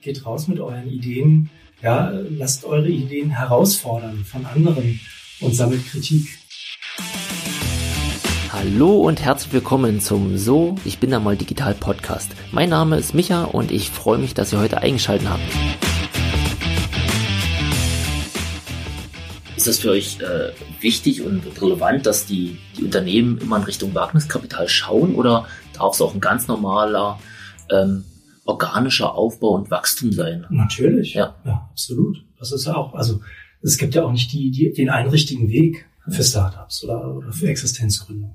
geht raus mit euren Ideen. Ja, lasst eure Ideen herausfordern von anderen und sammelt Kritik. Hallo und herzlich willkommen zum So, ich bin da mal digital Podcast. Mein Name ist Micha und ich freue mich, dass ihr heute eingeschaltet habt. Ist das für euch äh, wichtig und relevant, dass die, die Unternehmen immer in Richtung Wagniskapital schauen oder darf es auch ein ganz normaler ähm, organischer Aufbau und Wachstum sein? Natürlich, ja, ja absolut. Das ist ja auch, also es gibt ja auch nicht die, die, den einen richtigen Weg für Startups oder, oder für Existenzgründung.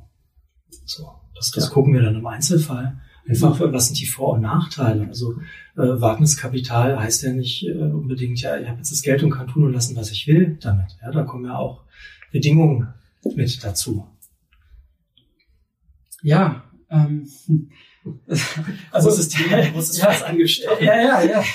So, das, das ja. gucken wir dann im Einzelfall. Einfach, was sind die Vor- und Nachteile? Also äh, Wagniskapital heißt ja nicht äh, unbedingt, ja, ich habe jetzt das Geld und kann tun und lassen, was ich will damit. Ja, da kommen ja auch Bedingungen mit dazu. Ja, ähm, also es ist der großes ja, angestellt. Ja, ja, ja.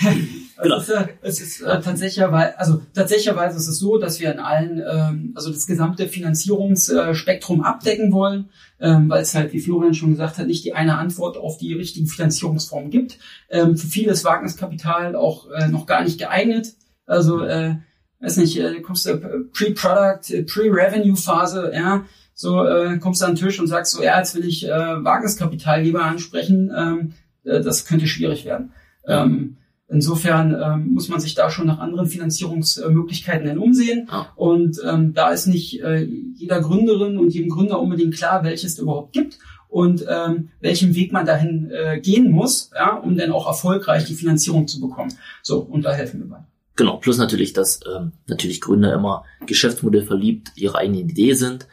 Genau. Es ist, äh, es ist äh, tatsächlicherweise, also tatsächlicherweise ist es so, dass wir in allen, ähm, also das gesamte Finanzierungsspektrum abdecken wollen, ähm, weil es halt, wie Florian schon gesagt hat, nicht die eine Antwort auf die richtigen Finanzierungsformen gibt. Ähm, für viele ist Wagniskapital auch äh, noch gar nicht geeignet. Also, äh, weiß nicht, äh, kommst du Pre-Product, äh, Pre-Revenue-Phase, ja, so äh, kommst du an den Tisch und sagst so, ja, jetzt will ich äh, Wagniskapital lieber ansprechen, ähm, äh, das könnte schwierig werden. Ähm, Insofern ähm, muss man sich da schon nach anderen Finanzierungsmöglichkeiten hin umsehen. Ah. Und ähm, da ist nicht äh, jeder Gründerin und jedem Gründer unbedingt klar, welches es überhaupt gibt und ähm, welchen Weg man dahin äh, gehen muss, ja, um dann auch erfolgreich die Finanzierung zu bekommen. So, und da helfen wir bei. Genau, plus natürlich, dass ähm, natürlich Gründer immer Geschäftsmodell verliebt, ihre eigene Idee sind,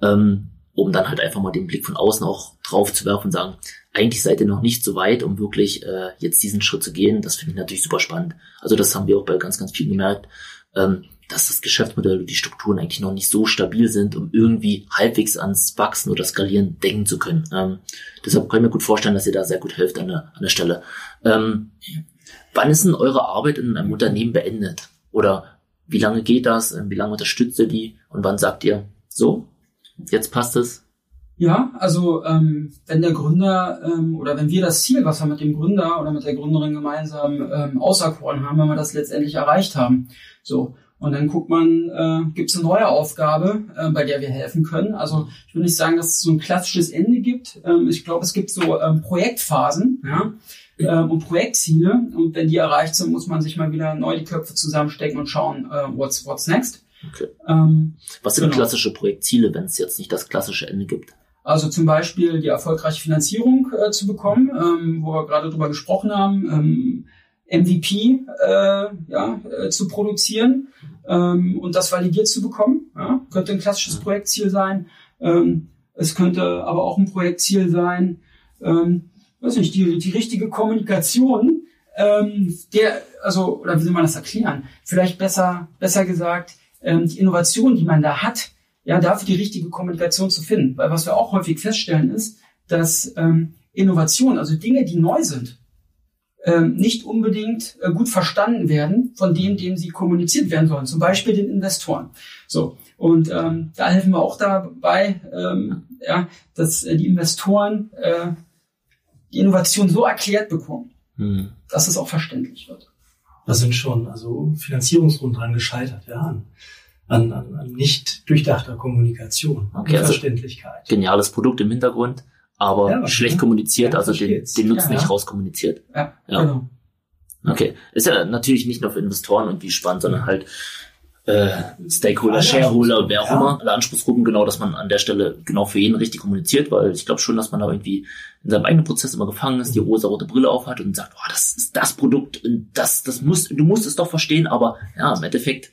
ähm, um dann halt einfach mal den Blick von außen auch drauf zu werfen und sagen, eigentlich seid ihr noch nicht so weit, um wirklich äh, jetzt diesen Schritt zu gehen. Das finde ich natürlich super spannend. Also das haben wir auch bei ganz, ganz vielen gemerkt, ähm, dass das Geschäftsmodell und die Strukturen eigentlich noch nicht so stabil sind, um irgendwie halbwegs ans Wachsen oder Skalieren denken zu können. Ähm, deshalb kann ich mir gut vorstellen, dass ihr da sehr gut helft an der, an der Stelle. Ähm, wann ist denn eure Arbeit in einem Unternehmen beendet? Oder wie lange geht das? Wie lange unterstützt ihr die? Und wann sagt ihr, so, jetzt passt es, ja, also ähm, wenn der Gründer ähm, oder wenn wir das Ziel, was wir mit dem Gründer oder mit der Gründerin gemeinsam ähm, auserkoren haben, wenn wir das letztendlich erreicht haben. So. Und dann guckt man, äh, gibt es eine neue Aufgabe, äh, bei der wir helfen können. Also ich will nicht sagen, dass es so ein klassisches Ende gibt. Ähm, ich glaube, es gibt so ähm, Projektphasen ja, ähm, und Projektziele. Und wenn die erreicht sind, muss man sich mal wieder neu die Köpfe zusammenstecken und schauen, äh, what's, what's next. Okay. Ähm, Was sind genau. klassische Projektziele, wenn es jetzt nicht das klassische Ende gibt? Also zum Beispiel die erfolgreiche Finanzierung äh, zu bekommen, ähm, wo wir gerade drüber gesprochen haben, ähm, MVP äh, ja, äh, zu produzieren ähm, und das validiert zu bekommen. Ja? Könnte ein klassisches Projektziel sein. Ähm, es könnte aber auch ein Projektziel sein, ähm, weiß nicht, die, die richtige Kommunikation, ähm, der, also, oder wie soll man das erklären? Vielleicht besser, besser gesagt, ähm, die Innovation, die man da hat, ja, dafür die richtige Kommunikation zu finden. Weil was wir auch häufig feststellen ist, dass ähm, Innovation, also Dinge, die neu sind, nicht unbedingt äh, gut verstanden werden von dem, dem sie kommuniziert werden sollen, zum Beispiel den Investoren. So und ähm, da helfen wir auch dabei, ähm, ja, dass äh, die Investoren äh, die Innovation so erklärt bekommen, hm. dass es auch verständlich wird. Da sind schon also Finanzierungsrunden dran gescheitert, ja an, an, an nicht durchdachter Kommunikation, okay, also Verständlichkeit. Geniales Produkt im Hintergrund, aber ja, schlecht kommuniziert, ja, also den, den Nutzen ja, nicht rauskommuniziert. Ja, ja, genau. Okay, ist ja natürlich nicht nur für Investoren irgendwie spannend, sondern halt äh, Stakeholder, Shareholder, wer auch immer, alle Anspruchsgruppen, genau, dass man an der Stelle genau für jeden richtig kommuniziert, weil ich glaube schon, dass man da irgendwie in seinem eigenen Prozess immer gefangen ist, die mhm. rosa-rote Brille aufhat und sagt, oh, das ist das Produkt und das, das muss, du musst es doch verstehen, aber ja, im Endeffekt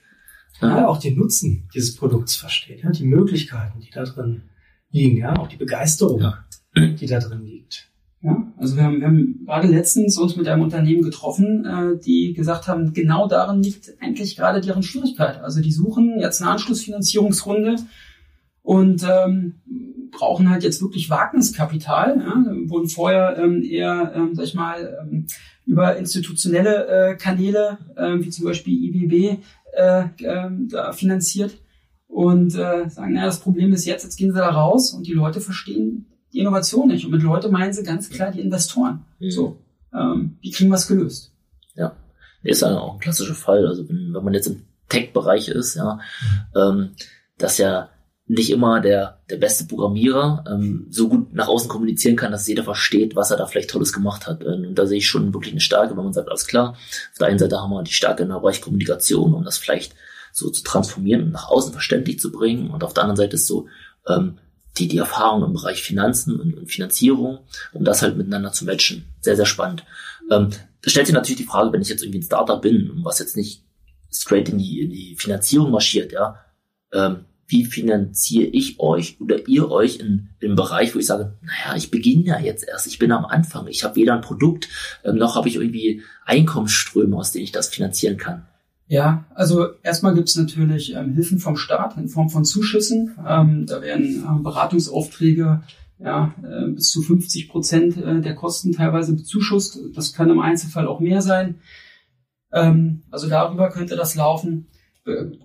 ja, auch den Nutzen dieses Produkts versteht, ja, die Möglichkeiten, die da drin liegen, ja, auch die Begeisterung, ja. Die da drin liegt. Ja, also wir haben, wir haben gerade letztens uns mit einem Unternehmen getroffen, äh, die gesagt haben, genau darin liegt eigentlich gerade deren Schwierigkeit. Also die suchen jetzt eine Anschlussfinanzierungsrunde und ähm, brauchen halt jetzt wirklich Wagniskapital, ja, wurden vorher ähm, eher, ähm, sag ich mal, ähm, über institutionelle äh, Kanäle, äh, wie zum Beispiel IBB, äh, äh, da finanziert und äh, sagen, naja, das Problem ist jetzt, jetzt gehen sie da raus und die Leute verstehen die Innovation nicht. Und mit Leute meinen sie ganz klar die Investoren. Mhm. So, ähm, wie kriegen es gelöst? Ja. ist ja auch ein klassischer Fall. Also wenn, wenn man jetzt im Tech-Bereich ist, ja, ähm, dass ja nicht immer der, der beste Programmierer ähm, so gut nach außen kommunizieren kann, dass jeder versteht, was er da vielleicht Tolles gemacht hat. Und da sehe ich schon wirklich eine Stärke, wenn man sagt, alles klar, auf der einen Seite haben wir die Stärke in der Bereich Kommunikation, um das vielleicht so zu transformieren und nach außen verständlich zu bringen. Und auf der anderen Seite ist so ähm, die, die Erfahrung im Bereich Finanzen und, und Finanzierung, um das halt miteinander zu matchen. Sehr, sehr spannend. Ähm, stellt sich natürlich die Frage, wenn ich jetzt irgendwie ein Startup bin, was jetzt nicht straight in die, in die Finanzierung marschiert, ja, ähm, wie finanziere ich euch oder ihr euch in, im Bereich, wo ich sage, naja, ich beginne ja jetzt erst, ich bin am Anfang, ich habe weder ein Produkt, ähm, noch habe ich irgendwie Einkommensströme, aus denen ich das finanzieren kann. Ja, also erstmal gibt es natürlich ähm, Hilfen vom Staat in Form von Zuschüssen. Ähm, da werden ähm, Beratungsaufträge ja, äh, bis zu 50 Prozent äh, der Kosten teilweise bezuschusst. Das kann im Einzelfall auch mehr sein. Ähm, also darüber könnte das laufen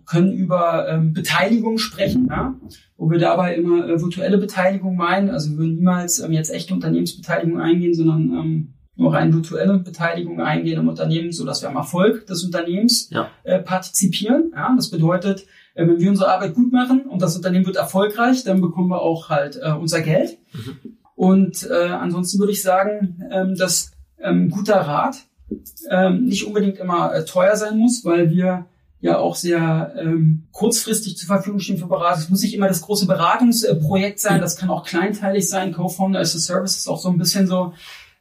können über ähm, Beteiligung sprechen, ja? wo wir dabei immer äh, virtuelle Beteiligung meinen. Also wir würden niemals ähm, jetzt echte Unternehmensbeteiligung eingehen, sondern nur rein virtuelle Beteiligung eingehen im Unternehmen, so dass wir am Erfolg des Unternehmens ja. äh, partizipieren. Ja? Das bedeutet, äh, wenn wir unsere Arbeit gut machen und das Unternehmen wird erfolgreich, dann bekommen wir auch halt äh, unser Geld. Mhm. Und äh, ansonsten würde ich sagen, ähm, dass ähm, guter Rat ähm, nicht unbedingt immer äh, teuer sein muss, weil wir ja auch sehr ähm, kurzfristig zur Verfügung stehen für Beratung. Es muss nicht immer das große Beratungsprojekt sein, das kann auch kleinteilig sein. Co-Founder as a Service ist auch so ein bisschen so,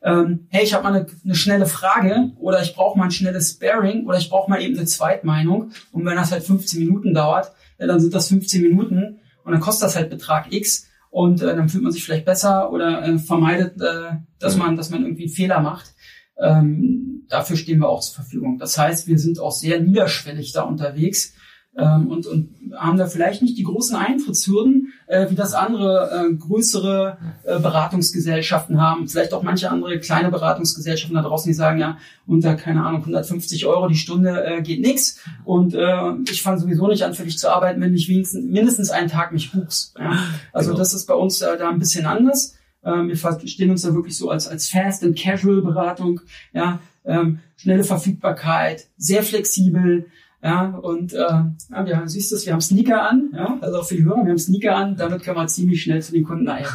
ähm, hey, ich habe mal eine, eine schnelle Frage oder ich brauche mal ein schnelles Sparing oder ich brauche mal eben eine Zweitmeinung. Und wenn das halt 15 Minuten dauert, ja, dann sind das 15 Minuten und dann kostet das halt Betrag X und äh, dann fühlt man sich vielleicht besser oder äh, vermeidet, äh, dass man, dass man irgendwie einen Fehler macht. Ähm, dafür stehen wir auch zur Verfügung. Das heißt, wir sind auch sehr niederschwellig da unterwegs ähm, und, und haben da vielleicht nicht die großen Eintrittshürden, äh, wie das andere äh, größere äh, Beratungsgesellschaften haben. Vielleicht auch manche andere kleine Beratungsgesellschaften da draußen, die sagen, ja, unter, keine Ahnung, 150 Euro die Stunde äh, geht nix und äh, ich fange sowieso nicht an, für dich zu arbeiten, wenn ich wenigstens mindestens einen Tag mich buchst. Ja? Also genau. das ist bei uns äh, da ein bisschen anders. Ähm, wir verstehen uns da wirklich so als, als Fast and Casual Beratung, ja, ähm, schnelle Verfügbarkeit, sehr flexibel, ja, und äh, ja, wir, siehst du, wir haben Sneaker an, ja, also auch für die Hörer, wir haben Sneaker an, damit können wir ziemlich schnell zu den Kunden eiern.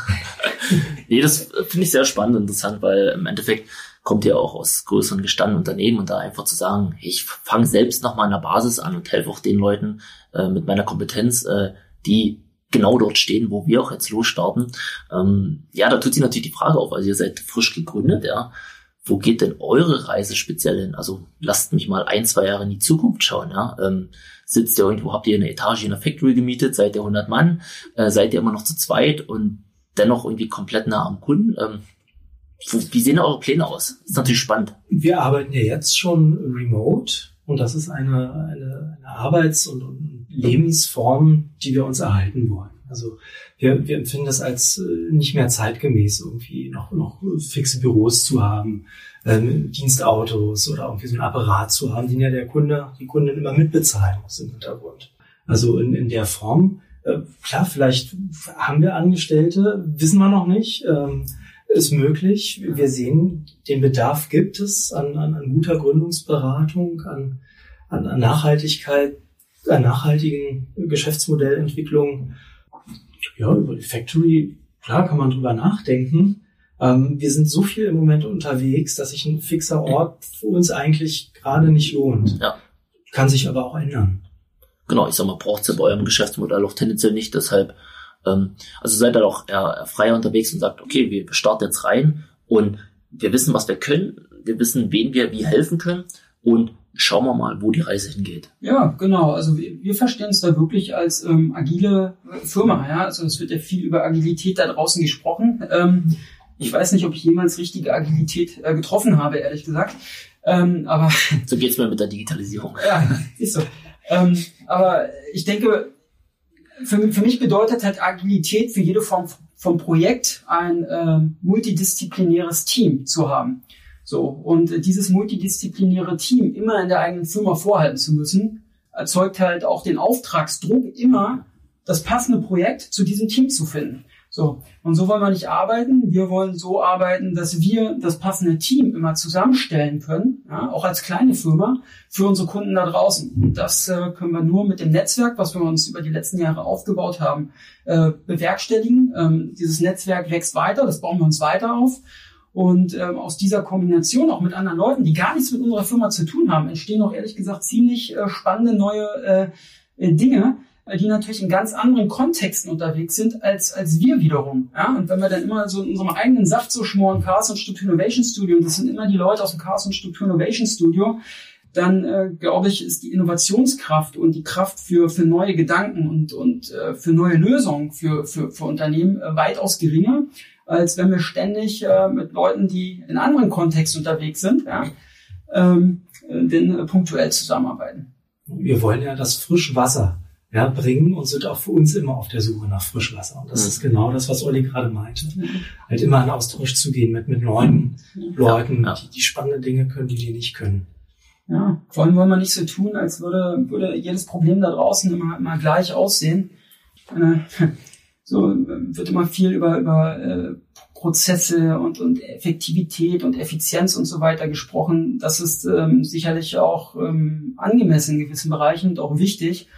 nee, das finde ich sehr spannend und interessant, weil im Endeffekt kommt ja auch aus größeren gestandenen Unternehmen und da einfach zu sagen, ich fange selbst noch mal an der Basis an und helfe auch den Leuten äh, mit meiner Kompetenz, äh, die genau dort stehen, wo wir auch jetzt losstarten. Ähm, ja, da tut sich natürlich die Frage auf, also ihr seid frisch gegründet, ja. Wo geht denn eure Reise speziell hin? Also lasst mich mal ein, zwei Jahre in die Zukunft schauen, ja. Ähm, sitzt ihr irgendwo, habt ihr eine Etage in der Factory gemietet, seid ihr 100 Mann, äh, seid ihr immer noch zu zweit und dennoch irgendwie komplett nah am Kunden? Ähm, wie sehen eure Pläne aus? Das ist natürlich spannend. Wir arbeiten ja jetzt schon remote und das ist eine, eine, eine Arbeits- und, und Lebensform, die wir uns erhalten wollen. Also wir, wir empfinden das als äh, nicht mehr zeitgemäß, irgendwie noch, noch fixe Büros zu haben, ähm, Dienstautos oder irgendwie so ein Apparat zu haben, den ja der Kunde, die Kundin immer mitbezahlen muss im Hintergrund. Also in, in der Form, äh, klar, vielleicht haben wir Angestellte, wissen wir noch nicht. Ähm, ist möglich. Wir sehen, den Bedarf gibt es an, an, an guter Gründungsberatung, an, an, an Nachhaltigkeit, an nachhaltigen Geschäftsmodellentwicklung. Ja, über die Factory, klar kann man drüber nachdenken. Ähm, wir sind so viel im Moment unterwegs, dass sich ein fixer Ort für uns eigentlich gerade nicht lohnt. Ja. Kann sich aber auch ändern. Genau, ich sag mal, braucht es ja bei eurem Geschäftsmodell auch tendenziell nicht, deshalb ähm, also seid ihr auch eher freier unterwegs und sagt, okay, wir starten jetzt rein und wir wissen, was wir können, wir wissen, wen wir wie helfen können und schauen wir mal, wo die Reise hingeht. Ja, genau. Also wir, wir verstehen es da wirklich als ähm, agile Firma. Ja, also es wird ja viel über Agilität da draußen gesprochen. Ähm, ich weiß nicht, ob ich jemals richtige Agilität äh, getroffen habe, ehrlich gesagt. Ähm, aber so geht's mir mit der Digitalisierung. ja, ist so. Ähm, aber ich denke, für, für mich bedeutet halt Agilität für jede Form von Projekt ein äh, multidisziplinäres Team zu haben. So und dieses multidisziplinäre Team immer in der eigenen Firma vorhalten zu müssen, erzeugt halt auch den Auftragsdruck, immer das passende Projekt zu diesem Team zu finden. So. Und so wollen wir nicht arbeiten. Wir wollen so arbeiten, dass wir das passende Team immer zusammenstellen können, ja, auch als kleine Firma, für unsere Kunden da draußen. Und das äh, können wir nur mit dem Netzwerk, was wir uns über die letzten Jahre aufgebaut haben, äh, bewerkstelligen. Ähm, dieses Netzwerk wächst weiter, das bauen wir uns weiter auf. Und ähm, aus dieser Kombination auch mit anderen Leuten, die gar nichts mit unserer Firma zu tun haben, entstehen auch ehrlich gesagt ziemlich äh, spannende neue äh, äh Dinge, die natürlich in ganz anderen Kontexten unterwegs sind als, als wir wiederum. Ja? Und wenn wir dann immer so in unserem eigenen Saft so schmoren, Chaos und Struktur Innovation Studio, und das sind immer die Leute aus dem Chaos und Struktur Innovation Studio, dann äh, glaube ich, ist die Innovationskraft und die Kraft für, für neue Gedanken und, und äh, für neue Lösungen für, für, für Unternehmen äh, weitaus geringer, als wenn wir ständig äh, mit Leuten, die in anderen Kontexten unterwegs sind, ja, ähm, äh, denn äh, punktuell zusammenarbeiten. Wir wollen ja das Frischwasser ja, bringen und sind auch für uns immer auf der Suche nach Frischwasser. Und das mhm. ist genau das, was Olli gerade meinte. Mhm. Halt immer in Austausch zu gehen mit, mit neuen mhm. Leuten, ja. die, die spannende Dinge können, die die nicht können. Ja, vor allem wollen wir nicht so tun, als würde, würde jedes Problem da draußen immer, immer gleich aussehen. Äh, so wird immer viel über, über äh, Prozesse und, und Effektivität und Effizienz und so weiter gesprochen. Das ist ähm, sicherlich auch ähm, angemessen in gewissen Bereichen und auch wichtig.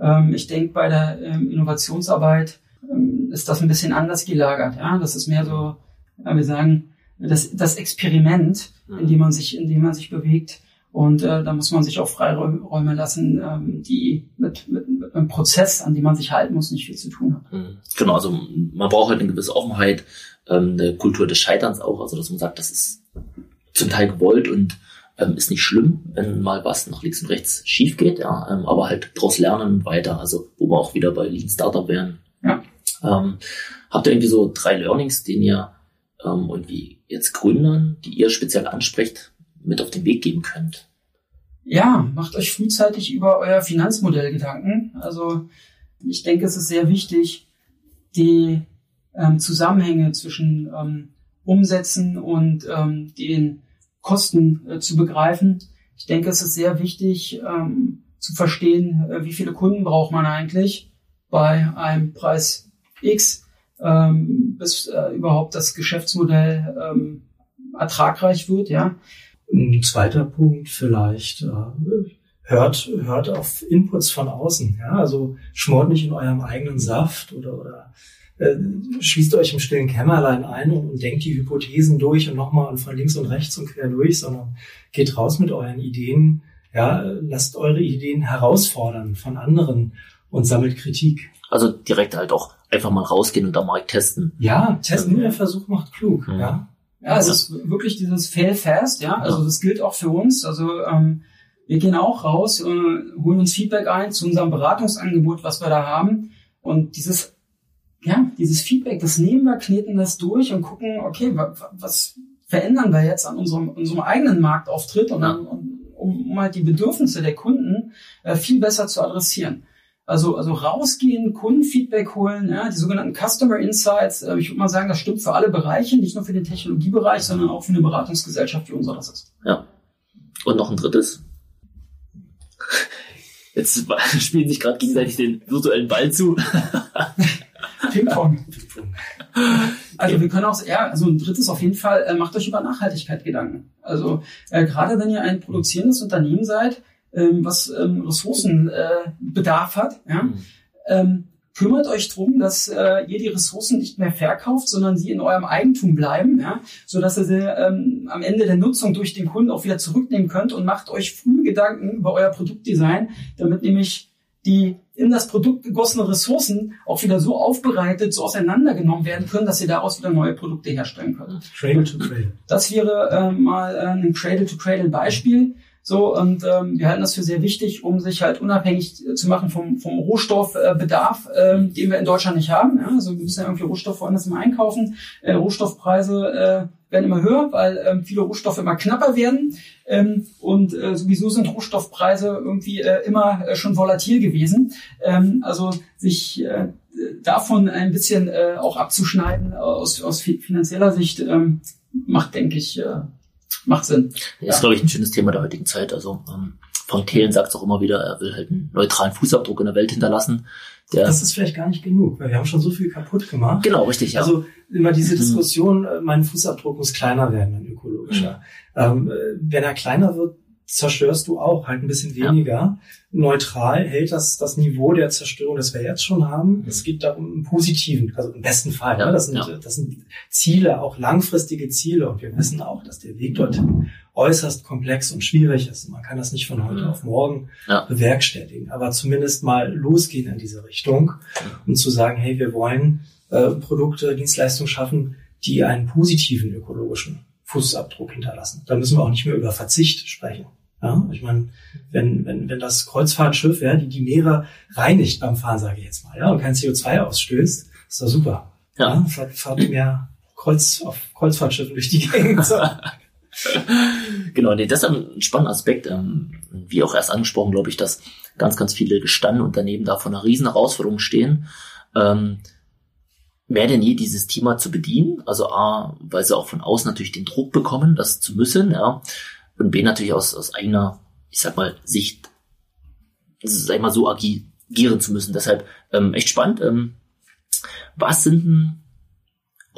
Ähm, ich denke, bei der ähm, Innovationsarbeit ähm, ist das ein bisschen anders gelagert. Ja, das ist mehr so, ja, wir sagen, das, das Experiment, in dem man sich, in dem man sich bewegt. Und äh, da muss man sich auch Freiräume lassen, ähm, die mit, mit, mit einem Prozess, an dem man sich halten muss, nicht viel zu tun haben. Mhm. Genau, also man braucht halt eine gewisse Offenheit, ähm, eine Kultur des Scheiterns auch, also dass man sagt, das ist zum Teil gewollt und ähm, ist nicht schlimm, wenn mal was nach links und rechts schief geht, ja, ähm, aber halt daraus lernen und weiter, also wo wir auch wieder bei Lean Startup wären. Ja. Ähm, habt ihr irgendwie so drei Learnings, den ihr ähm, irgendwie jetzt Gründern, die ihr speziell ansprecht, mit auf den Weg geben könnt? Ja, macht euch frühzeitig über euer Finanzmodell Gedanken. Also ich denke, es ist sehr wichtig, die ähm, Zusammenhänge zwischen ähm, Umsätzen und ähm, den Kosten äh, zu begreifen. Ich denke, es ist sehr wichtig ähm, zu verstehen, äh, wie viele Kunden braucht man eigentlich bei einem Preis X, ähm, bis äh, überhaupt das Geschäftsmodell ähm, ertragreich wird. Ja. Ein zweiter Punkt vielleicht. Äh, hört, hört auf Inputs von außen. Ja? Also schmort nicht in eurem eigenen Saft oder, oder äh, schließt euch im stillen Kämmerlein ein und, und denkt die Hypothesen durch und nochmal von links und rechts und quer durch, sondern geht raus mit euren Ideen. Ja, lasst eure Ideen herausfordern von anderen und sammelt Kritik. Also direkt halt auch einfach mal rausgehen und am Markt testen. Ja, testen, nur der Versuch macht klug. Mhm. Ja. Ja, es ist wirklich dieses Fail fast, ja. Also das gilt auch für uns. Also ähm, wir gehen auch raus, äh, holen uns Feedback ein zu unserem Beratungsangebot, was wir da haben. Und dieses ja, dieses Feedback, das nehmen wir, kneten das durch und gucken, okay, was verändern wir jetzt an unserem, unserem eigenen Marktauftritt und, dann, um, um halt die Bedürfnisse der Kunden äh, viel besser zu adressieren. Also, also rausgehen, Kundenfeedback holen, ja, die sogenannten Customer Insights. Äh, ich würde mal sagen, das stimmt für alle Bereiche, nicht nur für den Technologiebereich, sondern auch für eine Beratungsgesellschaft, wie unser das ist. Ja. Und noch ein drittes. Jetzt spielen sich gerade gegenseitig den virtuellen Ball zu. Ping-Pong. Also wir können auch, ja, also ein drittes auf jeden Fall, äh, macht euch über Nachhaltigkeit Gedanken. Also äh, gerade wenn ihr ein produzierendes Unternehmen seid, ähm, was ähm, Ressourcenbedarf äh, hat, ja, mhm. ähm, kümmert euch drum, dass äh, ihr die Ressourcen nicht mehr verkauft, sondern sie in eurem Eigentum bleiben, ja, so dass ihr sie ähm, am Ende der Nutzung durch den Kunden auch wieder zurücknehmen könnt und macht euch früh Gedanken über euer Produktdesign, damit nämlich die in das Produkt gegossene Ressourcen auch wieder so aufbereitet, so auseinandergenommen werden können, dass sie daraus wieder neue Produkte herstellen können. Cradle to Cradle. Das wäre äh, mal äh, ein Cradle to Cradle Beispiel. So, und ähm, wir halten das für sehr wichtig, um sich halt unabhängig zu machen vom, vom Rohstoffbedarf, äh, äh, den wir in Deutschland nicht haben. Ja? Also wir müssen ja irgendwie Rohstoffe woanders immer einkaufen. Äh, Rohstoffpreise äh, werden immer höher, weil ähm, viele Rohstoffe immer knapper werden. Ähm, und äh, sowieso sind Rohstoffpreise irgendwie äh, immer äh, schon volatil gewesen. Ähm, also sich äh, davon ein bisschen äh, auch abzuschneiden aus, aus finanzieller Sicht ähm, macht, denke ich, äh, macht Sinn. Das ist, glaube ich, ein schönes Thema der heutigen Zeit. Also ähm, Frank Thelen sagt es auch immer wieder, er will halt einen neutralen Fußabdruck in der Welt hinterlassen. Der das ist vielleicht gar nicht genug, weil wir haben schon so viel kaputt gemacht. Genau, richtig. Ja. Also immer diese mhm. Diskussion, mhm. mein Fußabdruck muss kleiner werden, ein ökologischer. Mhm. Ähm, wenn er kleiner wird, zerstörst du auch halt ein bisschen weniger. Ja. Neutral hält das das Niveau der Zerstörung, das wir jetzt schon haben. Es geht darum einen positiven, also im besten Fall. Ja, ne? das, sind, ja. das sind Ziele, auch langfristige Ziele. Und wir wissen auch, dass der Weg dorthin äußerst komplex und schwierig ist. Man kann das nicht von heute auf morgen bewerkstelligen, aber zumindest mal losgehen in diese Richtung und zu sagen, hey, wir wollen äh, Produkte, Dienstleistungen schaffen, die einen positiven ökologischen Fußabdruck hinterlassen. Da müssen wir auch nicht mehr über Verzicht sprechen. Ja, ich meine, wenn, wenn, wenn das Kreuzfahrtschiff, ja, die die Meere reinigt beim Fahren, sage ich jetzt mal, ja, und kein CO2 ausstößt, ist doch super. Ja, ja fahrt, fahrt mehr Kreuz auf Kreuzfahrtschiffen durch die Gegend. genau, nee, das ist ein spannender Aspekt. Ähm, wie auch erst angesprochen, glaube ich, dass ganz, ganz viele gestandene Unternehmen da vor einer riesen Herausforderung stehen. Ähm, mehr denn je dieses Thema zu bedienen. Also A, weil sie auch von außen natürlich den Druck bekommen, das zu müssen, ja und B natürlich aus, aus eigener, ich sag mal, Sicht, sag ich mal, so agieren zu müssen. Deshalb ähm, echt spannend. Ähm, was sind denn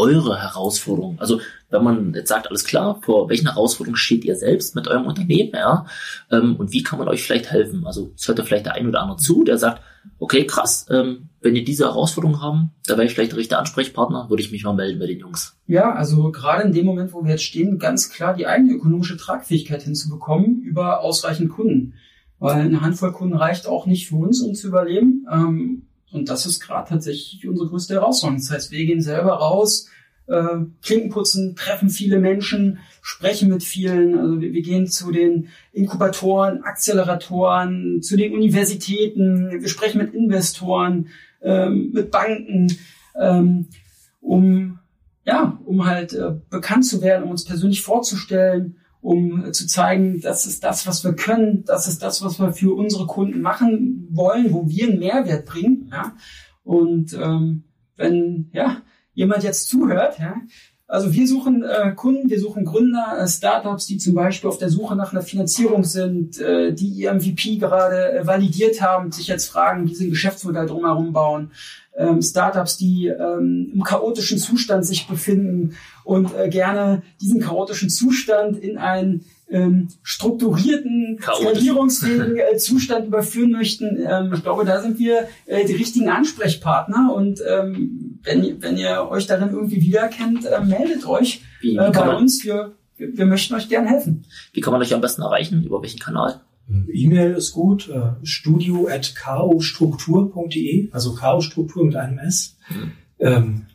eure Herausforderungen? Also wenn man jetzt sagt, alles klar, vor welchen Herausforderungen steht ihr selbst mit eurem Unternehmen, ja, ähm, und wie kann man euch vielleicht helfen? Also es hört da vielleicht der ein oder andere zu, der sagt, okay, krass, ähm, wenn ihr diese Herausforderungen haben, da wäre ich vielleicht der richtige Ansprechpartner, würde ich mich mal melden bei den Jungs. Ja, also gerade in dem Moment, wo wir jetzt stehen, ganz klar die eigene ökonomische Tragfähigkeit hinzubekommen über ausreichend Kunden. Weil eine Handvoll Kunden reicht auch nicht für uns, um zu überleben. Ähm, und das ist gerade tatsächlich unsere größte Herausforderung. Das heißt, wir gehen selber raus, äh, Klinken putzen, treffen viele Menschen, sprechen mit vielen. Also wir, wir, gehen zu den Inkubatoren, Acceleratoren, zu den Universitäten, wir sprechen mit Investoren, ähm, mit Banken, ähm, um ja, um halt äh, bekannt zu werden, um uns persönlich vorzustellen, um äh, zu zeigen, das ist das, was wir können, das ist das, was wir für unsere Kunden machen wollen, wo wir einen Mehrwert bringen. Ja? Und ähm, wenn ja jemand jetzt zuhört, ja, also wir suchen äh, Kunden, wir suchen Gründer, äh, Startups, die zum Beispiel auf der Suche nach einer Finanzierung sind, äh, die ihr MVP gerade äh, validiert haben, sich jetzt fragen, wie sie ein Geschäftsmodell drumherum bauen. Ähm, Startups, die ähm, im chaotischen Zustand sich befinden und äh, gerne diesen chaotischen Zustand in ein ähm, strukturierten, skalierungsfähigen äh, Zustand überführen möchten. Ähm, ich glaube, da sind wir äh, die richtigen Ansprechpartner und ähm, wenn, wenn ihr euch darin irgendwie wiedererkennt, äh, meldet euch wie, wie äh, bei uns. Wir, wir möchten euch gern helfen. Wie kann man euch am besten erreichen? Über welchen Kanal? E-Mail ist gut, äh, studio at kostruktur.de, also ko-struktur mit einem S. Mhm. Ähm,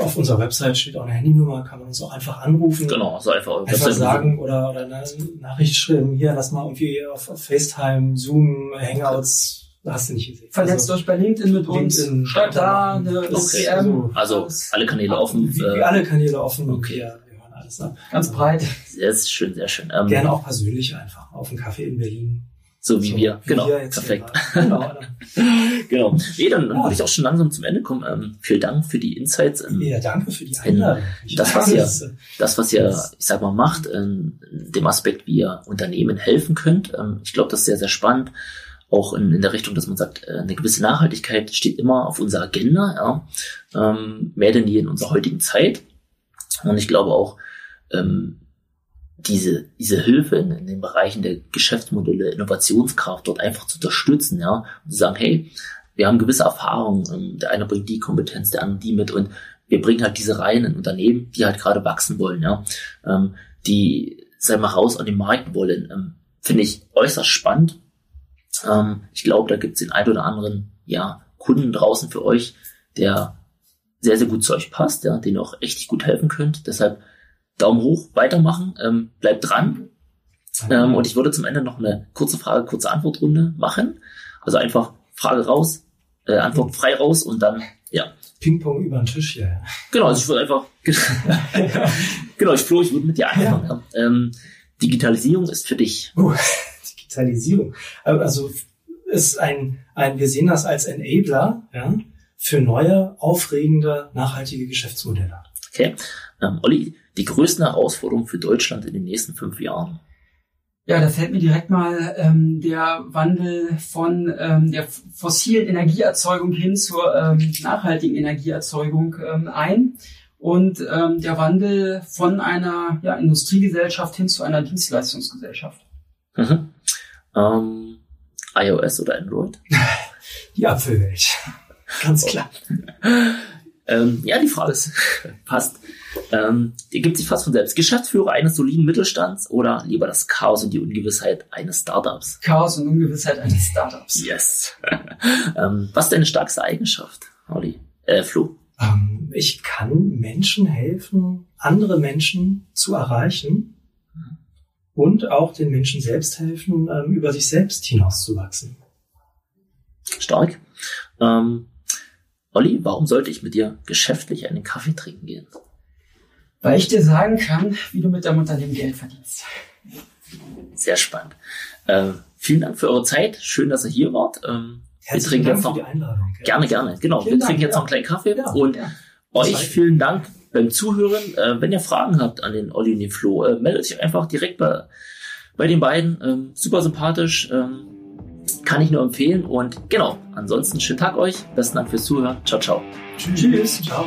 auf unserer Website steht auch eine Handynummer, kann man uns auch einfach anrufen. Genau, also einfach, einfach sagen oder, oder eine Nachricht schreiben, hier, lass mal irgendwie auf, auf FaceTime, Zoom, Hangouts, hast du nicht gesehen. Vernetzt also, euch bei LinkedIn mit uns, LinkedIn, schreibt da eine okay. Also, also alle Kanäle offen. Wie, wie alle Kanäle offen. Okay. Ja, wir hören alles ab. Ganz breit. Sehr schön, sehr schön. Ähm, Gerne auch persönlich einfach auf einen Kaffee in Berlin. So wie so, wir. Wie genau. Wir Perfekt. Genau. genau. Nee, dann, dann ja. würde ich auch schon langsam zum Ende kommen. Ähm, vielen Dank für die Insights. Ähm, ja, danke für die Einladung. das, was ihr, das, was ihr, ich sag mal, macht, ähm, dem Aspekt, wie ihr Unternehmen helfen könnt. Ähm, ich glaube, das ist sehr, sehr spannend. Auch in, in der Richtung, dass man sagt, äh, eine gewisse Nachhaltigkeit steht immer auf unserer Agenda, ja. Ähm, mehr denn je in unserer heutigen Zeit. Und ich glaube auch, ähm, diese, diese Hilfe in, in den Bereichen der Geschäftsmodelle, Innovationskraft dort einfach zu unterstützen, ja, und zu sagen, hey, wir haben gewisse Erfahrungen, ähm, der eine bringt die Kompetenz, der andere die mit und wir bringen halt diese Reihen in Unternehmen, die halt gerade wachsen wollen, ja, ähm, die, sei mal, raus an den Markt wollen, ähm, finde ich äußerst spannend. Ähm, ich glaube, da gibt es den ein oder anderen, ja, Kunden draußen für euch, der sehr, sehr gut zu euch passt, ja, den auch echt gut helfen könnt. Deshalb Daumen hoch, weitermachen, ähm, bleibt dran. Ähm, und ich würde zum Ende noch eine kurze Frage, kurze Antwortrunde machen. Also einfach Frage raus, äh, Antwort frei raus und dann, ja. Ping-Pong über den Tisch, ja. Genau, also ich würde einfach, genau, ich Flo, ich würde mit dir anfangen. Ja. Ähm, Digitalisierung ist für dich. Oh, Digitalisierung. Also ist ein, ein, wir sehen das als Enabler, ja, für neue, aufregende, nachhaltige Geschäftsmodelle. Okay. Ähm, Olli, die größten Herausforderungen für Deutschland in den nächsten fünf Jahren? Ja, da fällt mir direkt mal ähm, der Wandel von ähm, der fossilen Energieerzeugung hin zur ähm, nachhaltigen Energieerzeugung ähm, ein und ähm, der Wandel von einer ja, Industriegesellschaft hin zu einer Dienstleistungsgesellschaft. Mhm. Ähm, iOS oder Android? Die Apfelwelt. Ganz klar. ähm, ja, die Frage ist, passt. Ähm, die gibt sich fast von selbst. Geschäftsführer eines soliden Mittelstands oder lieber das Chaos und die Ungewissheit eines Startups? Chaos und Ungewissheit eines Startups. Yes. ähm, was ist deine stärkste Eigenschaft, Holly? Äh, Flo? Ähm, ich kann Menschen helfen, andere Menschen zu erreichen und auch den Menschen selbst helfen, ähm, über sich selbst hinauszuwachsen. Stark. Ähm, Olli, warum sollte ich mit dir geschäftlich einen Kaffee trinken gehen? Weil ich dir sagen kann, wie du mit deinem Unternehmen Geld verdienst. Sehr spannend. Äh, vielen Dank für eure Zeit. Schön, dass ihr hier wart. Ähm, wir trinken Dank jetzt noch. für die Einladung. Gerne, gerne. Genau. Vielen wir Dank, trinken jetzt ja. noch einen kleinen Kaffee Ja, und ja. euch vielen Dank beim Zuhören. Äh, wenn ihr Fragen habt an den Olli und den Flo, äh, meldet euch einfach direkt bei, bei den beiden. Ähm, super sympathisch. Ähm, kann ich nur empfehlen. Und genau, ansonsten schönen Tag euch. Besten Dank fürs Zuhören. Ciao, ciao. Tschüss. Tschüss. Ciao.